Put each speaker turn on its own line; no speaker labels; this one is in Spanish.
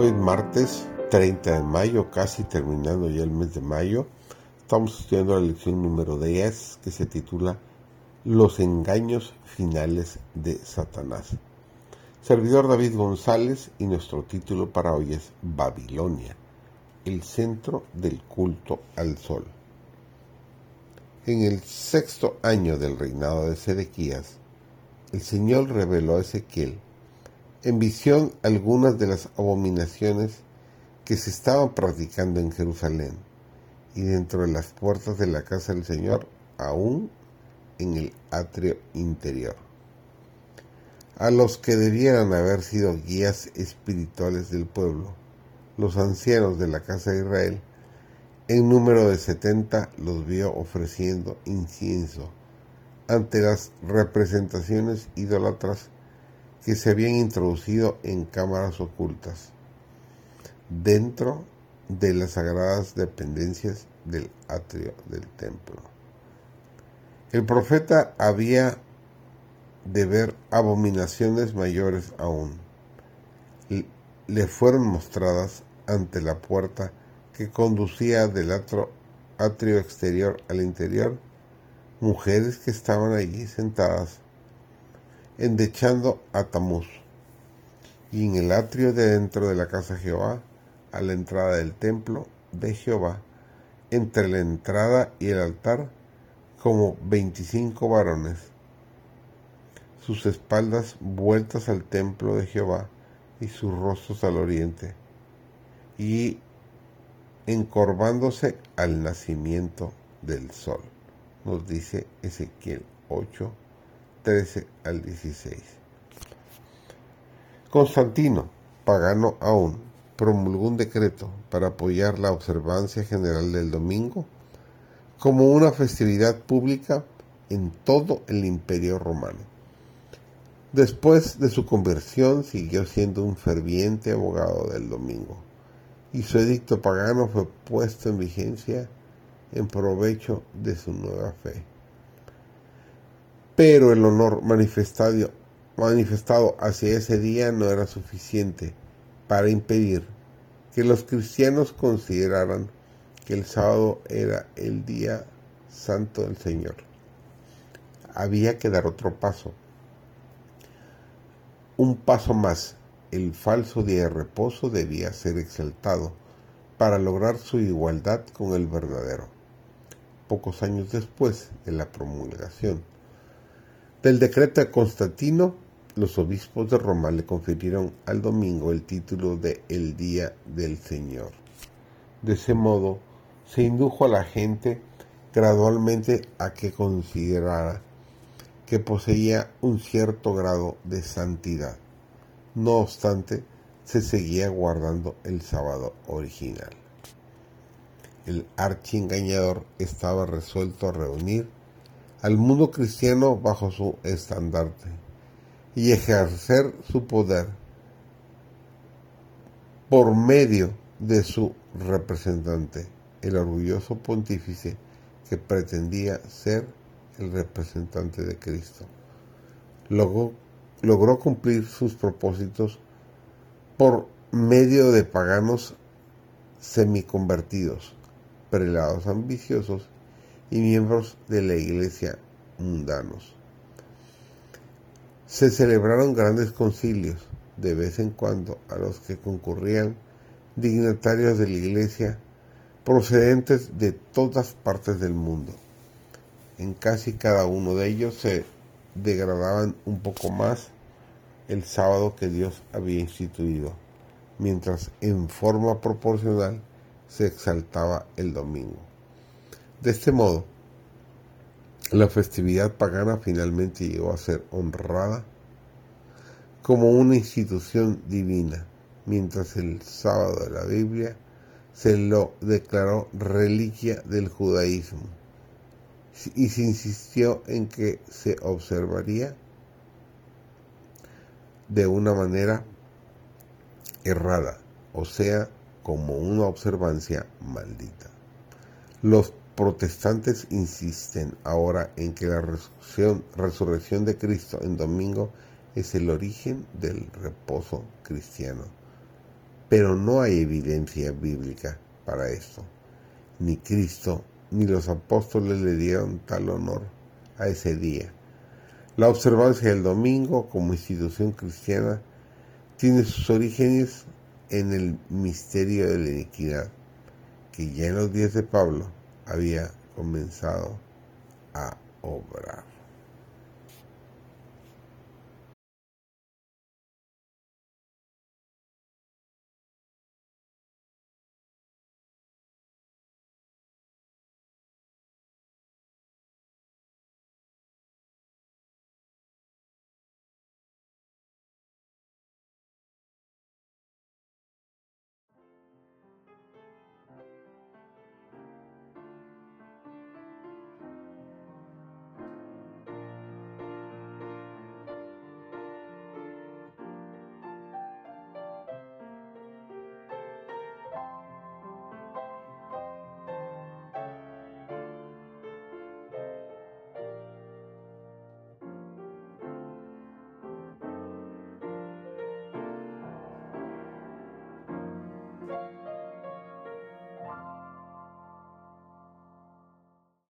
Hoy es martes 30 de mayo, casi terminando ya el mes de mayo. Estamos estudiando la lección número 10 que se titula Los engaños finales de Satanás. Servidor David González y nuestro título para hoy es Babilonia, el centro del culto al sol. En el sexto año del reinado de Sedequías, el Señor reveló a Ezequiel en visión algunas de las abominaciones que se estaban practicando en Jerusalén y dentro de las puertas de la casa del Señor, aún en el atrio interior. A los que debieran haber sido guías espirituales del pueblo, los ancianos de la casa de Israel, en número de setenta los vio ofreciendo incienso ante las representaciones idólatras que se habían introducido en cámaras ocultas dentro de las sagradas dependencias del atrio del templo. El profeta había de ver abominaciones mayores aún. Le fueron mostradas ante la puerta que conducía del atrio, exterior al interior mujeres que estaban allí sentadas endechando a Tamuz. Y en el atrio de dentro de la casa de Jehová, a la entrada del templo de Jehová, entre la entrada y el altar, como veinticinco varones, sus espaldas vueltas al templo de Jehová y sus rostros al oriente, y encorvándose al nacimiento del sol, nos dice Ezequiel 8, 13 al 16. Constantino, pagano aún, promulgó un decreto para apoyar la observancia general del domingo como una festividad pública en todo el imperio romano. Después de su conversión siguió siendo un ferviente abogado del domingo y su edicto pagano fue puesto en vigencia en provecho de su nueva fe pero el honor manifestado, manifestado hacia ese día no era suficiente para impedir que los cristianos consideraran que el sábado era el día santo del Señor. Había que dar otro paso. Un paso más. El falso día de reposo debía ser exaltado para lograr su igualdad con el verdadero. Pocos años después de la promulgación del decreto de Constantino, los obispos de Roma le confirieron al domingo el título de El Día del Señor. De ese modo, se indujo a la gente gradualmente a que considerara que poseía un cierto grado de santidad. No obstante, se seguía guardando el sábado original. El archiengañador estaba resuelto a reunir al mundo cristiano bajo su estandarte y ejercer su poder por medio de su representante, el orgulloso pontífice que pretendía ser el representante de Cristo. Logró, logró cumplir sus propósitos por medio de paganos semiconvertidos, prelados ambiciosos y miembros de la iglesia mundanos. Se celebraron grandes concilios de vez en cuando a los que concurrían dignatarios de la iglesia procedentes de todas partes del mundo. En casi cada uno de ellos se degradaban un poco más el sábado que Dios había instituido, mientras en forma proporcional se exaltaba el domingo. De este modo, la festividad pagana finalmente llegó a ser honrada como una institución divina, mientras el sábado de la Biblia se lo declaró reliquia del judaísmo y se insistió en que se observaría de una manera errada, o sea, como una observancia maldita. Los protestantes insisten ahora en que la resurrección, de Cristo en domingo es el origen del reposo cristiano. pero no hay evidencia bíblica para esto. Ni Cristo ni los apóstoles le dieron tal honor a ese día. La observancia del domingo como institución cristiana tiene sus orígenes en el misterio de la iniquidad, que ya en los días de Pablo había comenzado a obrar.